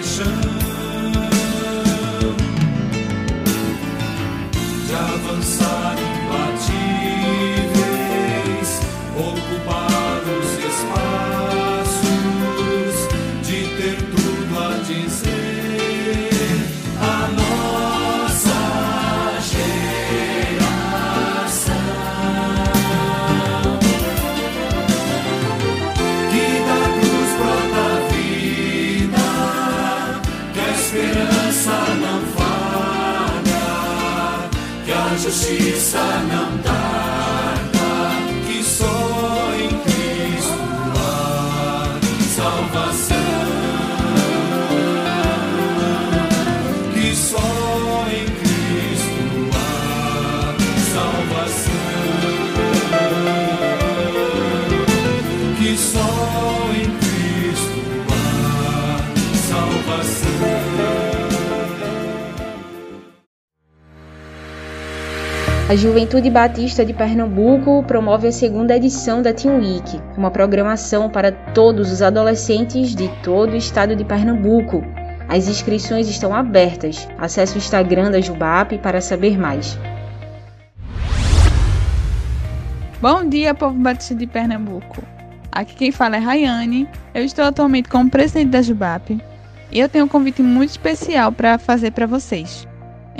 compaixão, de avançar A Juventude Batista de Pernambuco promove a segunda edição da Teen Week, uma programação para todos os adolescentes de todo o estado de Pernambuco. As inscrições estão abertas. Acesse o Instagram da Jubap para saber mais. Bom dia, povo batista de Pernambuco. Aqui quem fala é Rayane. Eu estou atualmente como presidente da Jubap e eu tenho um convite muito especial para fazer para vocês.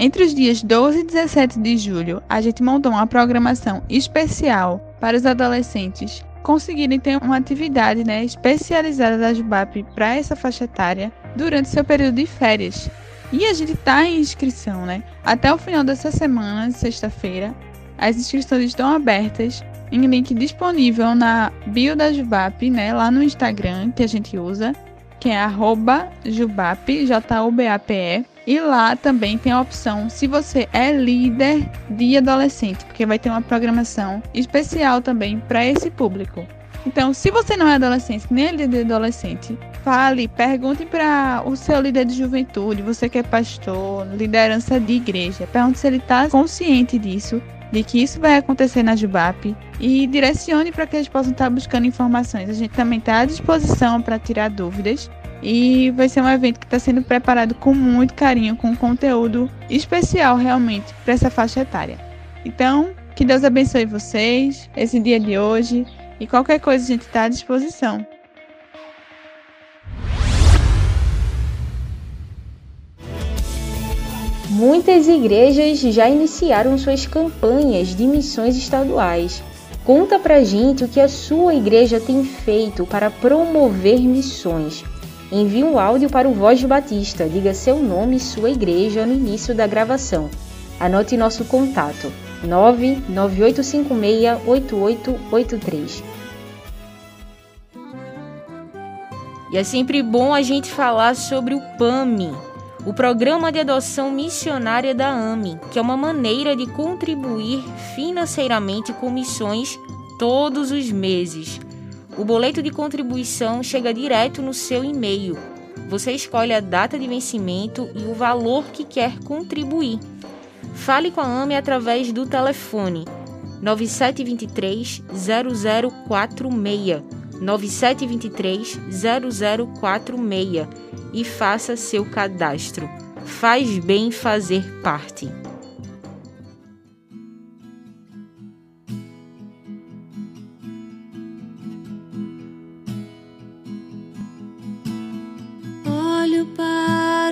Entre os dias 12 e 17 de julho, a gente montou uma programação especial para os adolescentes conseguirem ter uma atividade né, especializada da Jubap para essa faixa etária durante seu período de férias. E a gente está em inscrição, né? Até o final dessa semana, sexta-feira, as inscrições estão abertas em link disponível na bio da Jubap, né, lá no Instagram que a gente usa, que é arroba Jubap, J-U-B-A-P-E. E lá também tem a opção se você é líder de adolescente, porque vai ter uma programação especial também para esse público. Então, se você não é adolescente, nem é líder de adolescente, fale, pergunte para o seu líder de juventude, você que é pastor, liderança de igreja, pergunte se ele está consciente disso, de que isso vai acontecer na Jubap e direcione para que eles possam estar buscando informações. A gente também está à disposição para tirar dúvidas e vai ser um evento que está sendo preparado com muito carinho, com conteúdo especial realmente para essa faixa etária. Então, que Deus abençoe vocês, esse dia de hoje e qualquer coisa a gente está à disposição. Muitas igrejas já iniciaram suas campanhas de missões estaduais. Conta pra gente o que a sua igreja tem feito para promover missões. Envie um áudio para o Voz Batista, diga seu nome e sua igreja no início da gravação. Anote nosso contato 998568883. E é sempre bom a gente falar sobre o PAMI, o Programa de Adoção Missionária da AME, que é uma maneira de contribuir financeiramente com missões todos os meses. O boleto de contribuição chega direto no seu e-mail. Você escolhe a data de vencimento e o valor que quer contribuir. Fale com a AME através do telefone 9723 0046 9723 0046 e faça seu cadastro. Faz bem fazer parte.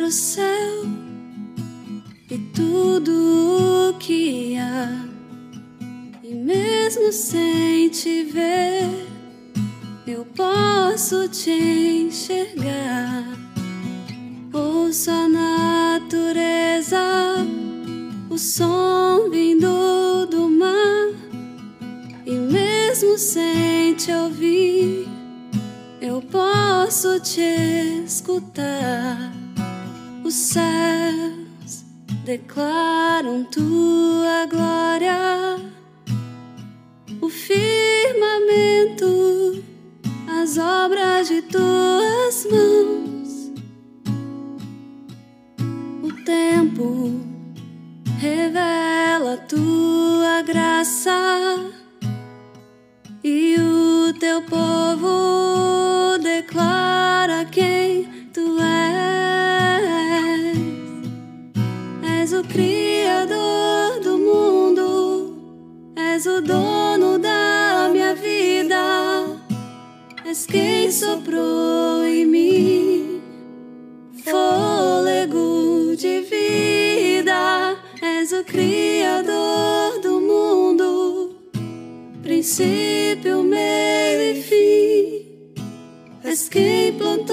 O céu e tudo o que há, e mesmo sem te ver, eu posso te enxergar. Ouço a natureza, o som vindo do mar, e mesmo sem te ouvir. Eu posso te escutar. Declaram tua glória. O firmamento, as obras de tuas mãos. O tempo revela tua graça e o teu povo quem soprou em mim fôlego de vida, és o Criador do mundo princípio, meio e fim. És quem plantou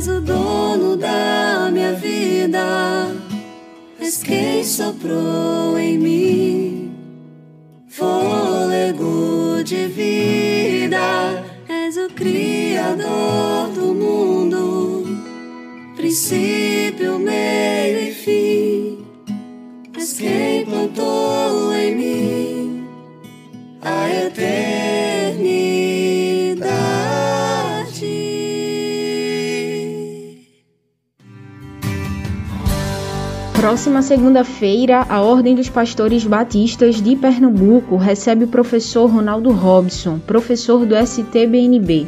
és o dono da minha vida, és quem soprou em mim? Fôlego de vida, és o Criador do mundo, princípio, meio e fim, és quem plantou em mim a eternidade. Próxima segunda-feira, a Ordem dos Pastores Batistas de Pernambuco recebe o professor Ronaldo Robson, professor do STBNB.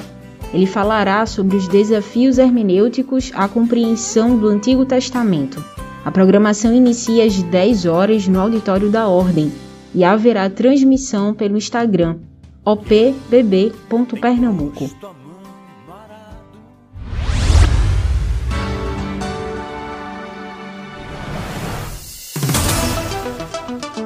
Ele falará sobre os desafios hermenêuticos à compreensão do Antigo Testamento. A programação inicia às 10 horas no auditório da Ordem e haverá transmissão pelo Instagram opbb.pernambuco.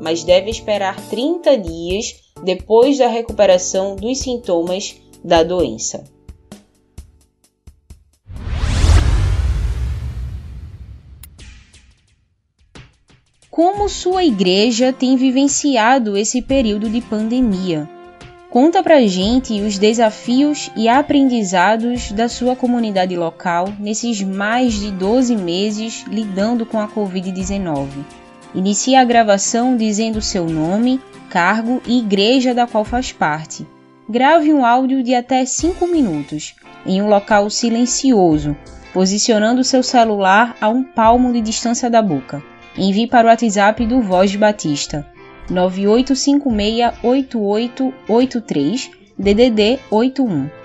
mas deve esperar 30 dias depois da recuperação dos sintomas da doença. Como sua igreja tem vivenciado esse período de pandemia? Conta pra gente os desafios e aprendizados da sua comunidade local nesses mais de 12 meses lidando com a Covid-19. Inicie a gravação dizendo seu nome, cargo e igreja da qual faz parte. Grave um áudio de até 5 minutos, em um local silencioso, posicionando seu celular a um palmo de distância da boca. Envie para o WhatsApp do Voz Batista 98568883 DDD 81.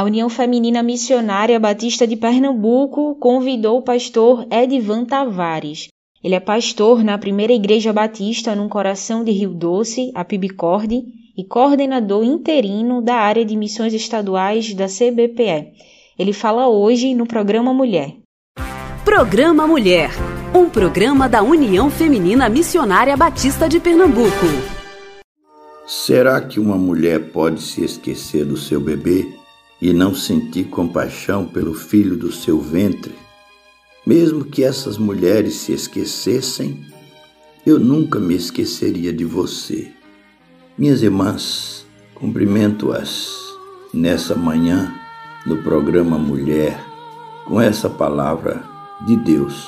A União Feminina Missionária Batista de Pernambuco convidou o pastor Edvan Tavares. Ele é pastor na primeira Igreja Batista no coração de Rio Doce, a Pibicorde, e coordenador interino da área de missões estaduais da CBPE. Ele fala hoje no programa Mulher. Programa Mulher, um programa da União Feminina Missionária Batista de Pernambuco. Será que uma mulher pode se esquecer do seu bebê e não sentir compaixão pelo filho do seu ventre? Mesmo que essas mulheres se esquecessem, eu nunca me esqueceria de você. Minhas irmãs, cumprimento-as nessa manhã no programa Mulher com essa palavra de Deus,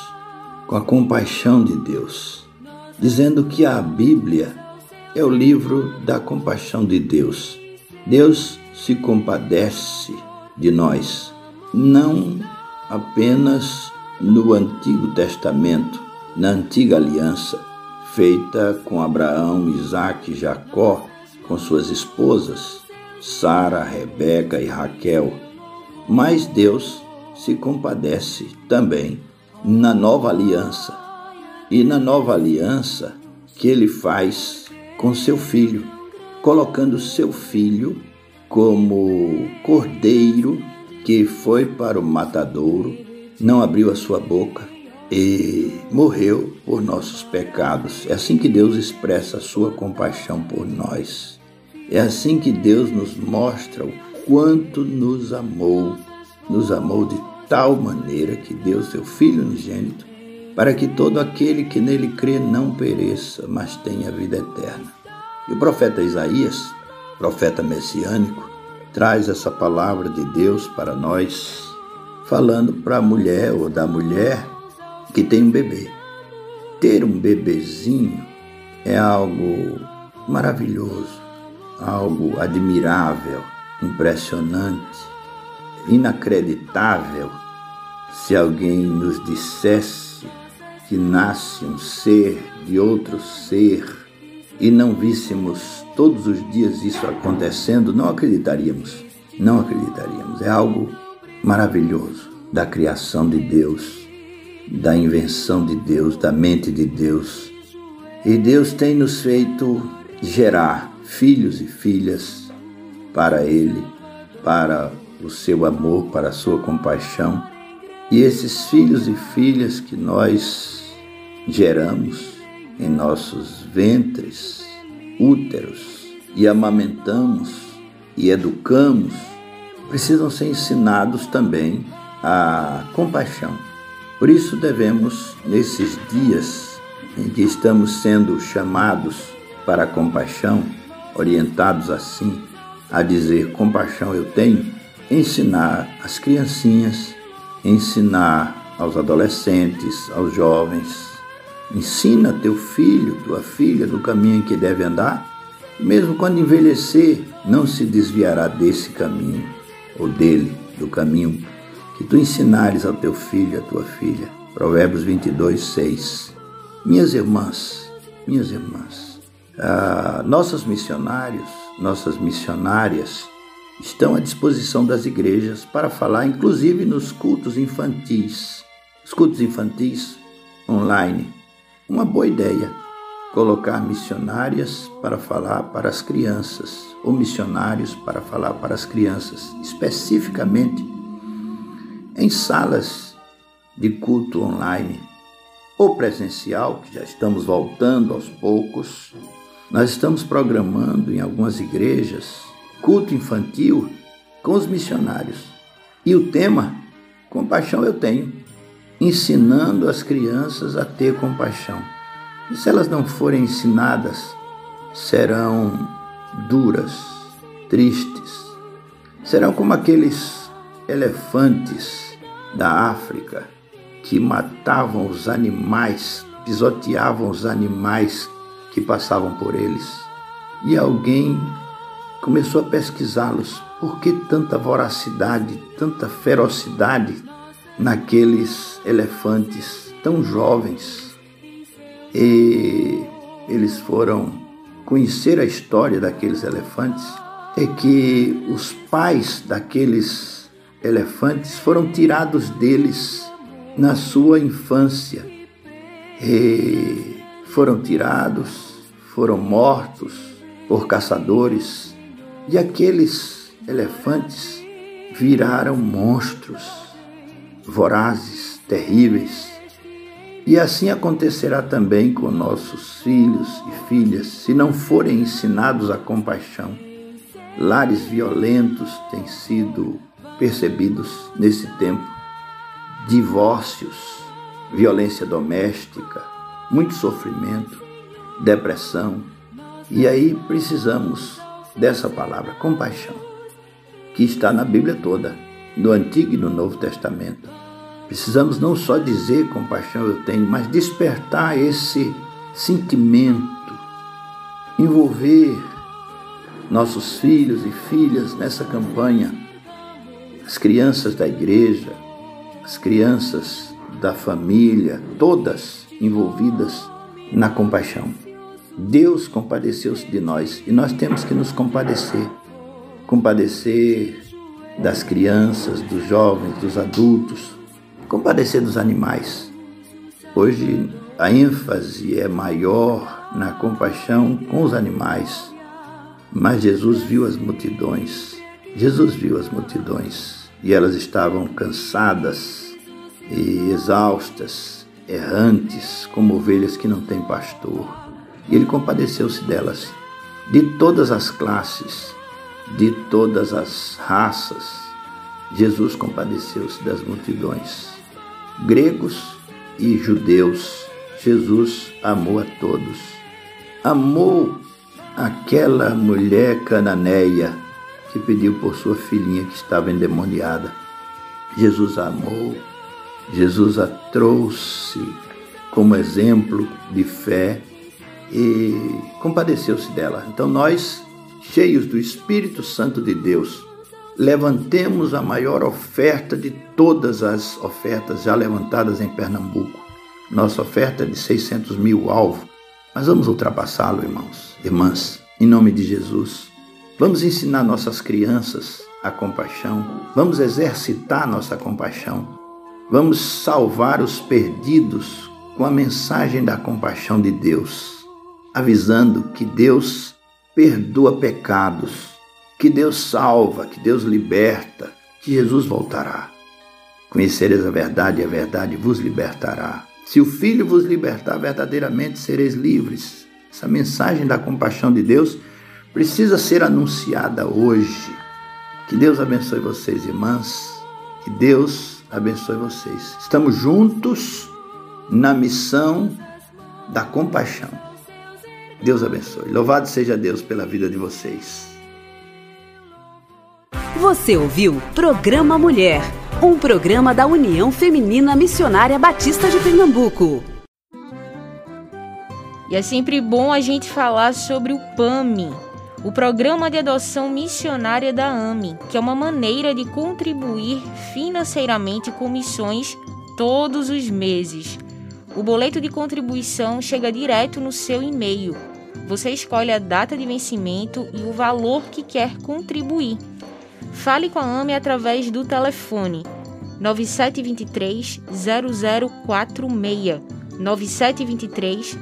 com a compaixão de Deus, dizendo que a Bíblia é o livro da compaixão de Deus. Deus se compadece de nós, não apenas no Antigo Testamento, na antiga aliança, feita com Abraão, Isaac e Jacó, com suas esposas, Sara, Rebeca e Raquel. Mas Deus se compadece também na nova aliança. E na nova aliança que ele faz com seu filho, colocando seu filho como cordeiro que foi para o matadouro, não abriu a sua boca e morreu por nossos pecados. É assim que Deus expressa a sua compaixão por nós. É assim que Deus nos mostra o quanto nos amou, nos amou de tal maneira que deu seu Filho unigênito para que todo aquele que nele crê não pereça, mas tenha vida eterna. E o profeta Isaías, profeta messiânico, traz essa palavra de Deus para nós, falando para a mulher ou da mulher que tem um bebê. Ter um bebezinho é algo maravilhoso, algo admirável, impressionante, inacreditável se alguém nos dissesse que nasce um ser de outro ser e não víssemos todos os dias isso acontecendo, não acreditaríamos. Não acreditaríamos. É algo maravilhoso da criação de Deus, da invenção de Deus, da mente de Deus. E Deus tem nos feito gerar filhos e filhas para Ele, para o seu amor, para a sua compaixão. E esses filhos e filhas que nós geramos em nossos ventres, úteros e amamentamos e educamos, precisam ser ensinados também a compaixão. Por isso devemos, nesses dias em que estamos sendo chamados para a compaixão, orientados assim a dizer compaixão eu tenho, ensinar as criancinhas, ensinar aos adolescentes, aos jovens, Ensina teu filho, tua filha, do caminho em que deve andar, mesmo quando envelhecer, não se desviará desse caminho, ou dele, do caminho que tu ensinares ao teu filho à tua filha. Provérbios 22, 6. Minhas irmãs, minhas irmãs, ah, nossos missionários, nossas missionárias estão à disposição das igrejas para falar, inclusive nos cultos infantis. Os cultos infantis online uma boa ideia colocar missionárias para falar para as crianças, ou missionários para falar para as crianças, especificamente em salas de culto online ou presencial, que já estamos voltando aos poucos. Nós estamos programando em algumas igrejas culto infantil com os missionários. E o tema, compaixão eu tenho ensinando as crianças a ter compaixão. E se elas não forem ensinadas, serão duras, tristes, serão como aqueles elefantes da África que matavam os animais, pisoteavam os animais que passavam por eles. E alguém começou a pesquisá-los. Por que tanta voracidade, tanta ferocidade naqueles elefantes tão jovens. E eles foram conhecer a história daqueles elefantes é que os pais daqueles elefantes foram tirados deles na sua infância. E foram tirados, foram mortos por caçadores, e aqueles elefantes viraram monstros vorazes, terríveis. E assim acontecerá também com nossos filhos e filhas, se não forem ensinados a compaixão. Lares violentos têm sido percebidos nesse tempo, divórcios, violência doméstica, muito sofrimento, depressão. E aí precisamos dessa palavra, compaixão, que está na Bíblia toda, no Antigo e no Novo Testamento. Precisamos não só dizer compaixão eu tenho, mas despertar esse sentimento, envolver nossos filhos e filhas nessa campanha, as crianças da igreja, as crianças da família, todas envolvidas na compaixão. Deus compadeceu-se de nós e nós temos que nos compadecer. Compadecer das crianças, dos jovens, dos adultos, compadecer dos animais. Hoje a ênfase é maior na compaixão com os animais, mas Jesus viu as multidões. Jesus viu as multidões e elas estavam cansadas e exaustas, errantes, como ovelhas que não têm pastor. E ele compadeceu-se delas, de todas as classes, de todas as raças. Jesus compadeceu-se das multidões gregos e judeus. Jesus amou a todos. Amou aquela mulher cananeia que pediu por sua filhinha que estava endemoniada. Jesus a amou. Jesus a trouxe como exemplo de fé e compadeceu-se dela. Então nós, cheios do Espírito Santo de Deus, levantemos a maior oferta de todas as ofertas já levantadas em Pernambuco. Nossa oferta é de 600 mil alvo, mas vamos ultrapassá-lo, irmãos, irmãs, em nome de Jesus. Vamos ensinar nossas crianças a compaixão, vamos exercitar nossa compaixão, vamos salvar os perdidos com a mensagem da compaixão de Deus, avisando que Deus perdoa pecados que Deus salva, que Deus liberta, que Jesus voltará. Conhecereis a verdade e a verdade vos libertará. Se o Filho vos libertar, verdadeiramente sereis livres. Essa mensagem da compaixão de Deus precisa ser anunciada hoje. Que Deus abençoe vocês, irmãs. Que Deus abençoe vocês. Estamos juntos na missão da compaixão. Deus abençoe. Louvado seja Deus pela vida de vocês. Você ouviu Programa Mulher, um programa da União Feminina Missionária Batista de Pernambuco. E é sempre bom a gente falar sobre o PAMI, o Programa de Adoção Missionária da AMI, que é uma maneira de contribuir financeiramente com missões todos os meses. O boleto de contribuição chega direto no seu e-mail. Você escolhe a data de vencimento e o valor que quer contribuir. Fale com a AME através do telefone 9723 0046 9723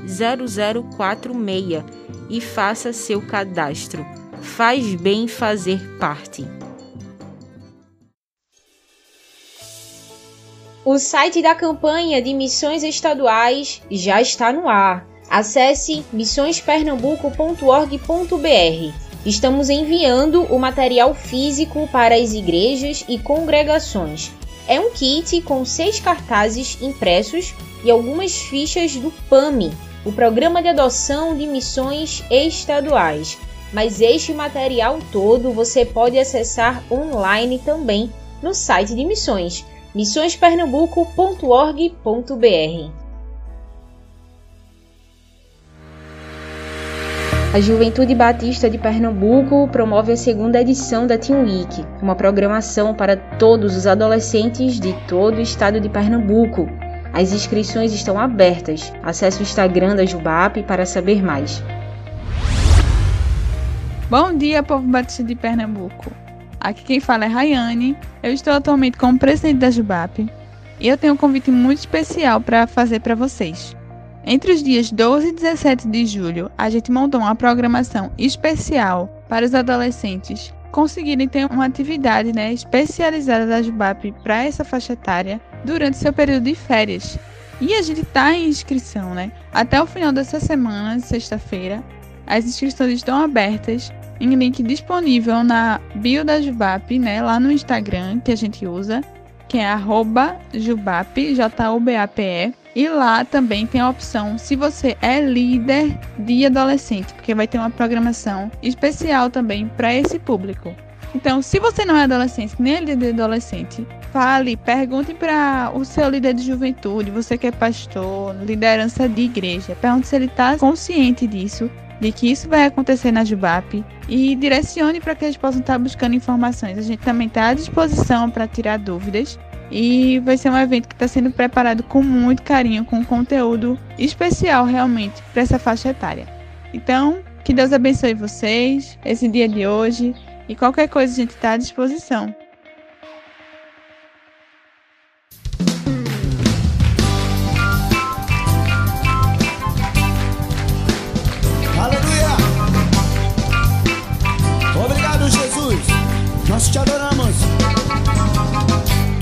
0046 e faça seu cadastro. Faz bem fazer parte. O site da campanha de missões estaduais já está no ar. Acesse missõespernambuco.org.br Estamos enviando o material físico para as igrejas e congregações. É um kit com seis cartazes impressos e algumas fichas do PAMI, o Programa de Adoção de Missões Estaduais. Mas este material todo você pode acessar online também no site de missões, missõespernambuco.org.br. A Juventude Batista de Pernambuco promove a segunda edição da Teen Week, uma programação para todos os adolescentes de todo o estado de Pernambuco. As inscrições estão abertas. Acesse o Instagram da Jubap para saber mais. Bom dia, povo batista de Pernambuco. Aqui quem fala é Rayane. Eu estou atualmente como presidente da Jubap e eu tenho um convite muito especial para fazer para vocês. Entre os dias 12 e 17 de julho, a gente montou uma programação especial para os adolescentes conseguirem ter uma atividade né, especializada da Jubap para essa faixa etária durante seu período de férias. E a gente está em inscrição, né? Até o final dessa semana, sexta-feira, as inscrições estão abertas em link disponível na bio da Jubap, né? Lá no Instagram que a gente usa, que é arroba Jubap, J-U-B-A-P-E. E lá também tem a opção se você é líder de adolescente, porque vai ter uma programação especial também para esse público. Então, se você não é adolescente, nem é líder de adolescente, fale, pergunte para o seu líder de juventude, você que é pastor, liderança de igreja, pergunte se ele está consciente disso, de que isso vai acontecer na Jubap e direcione para que eles possam estar buscando informações. A gente também está à disposição para tirar dúvidas e vai ser um evento que está sendo preparado com muito carinho, com conteúdo especial realmente para essa faixa etária. Então, que Deus abençoe vocês, esse dia de hoje, e qualquer coisa a gente está à disposição.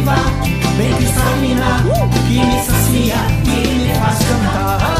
viva, bem cristalina, que me sacia e me faz cantar.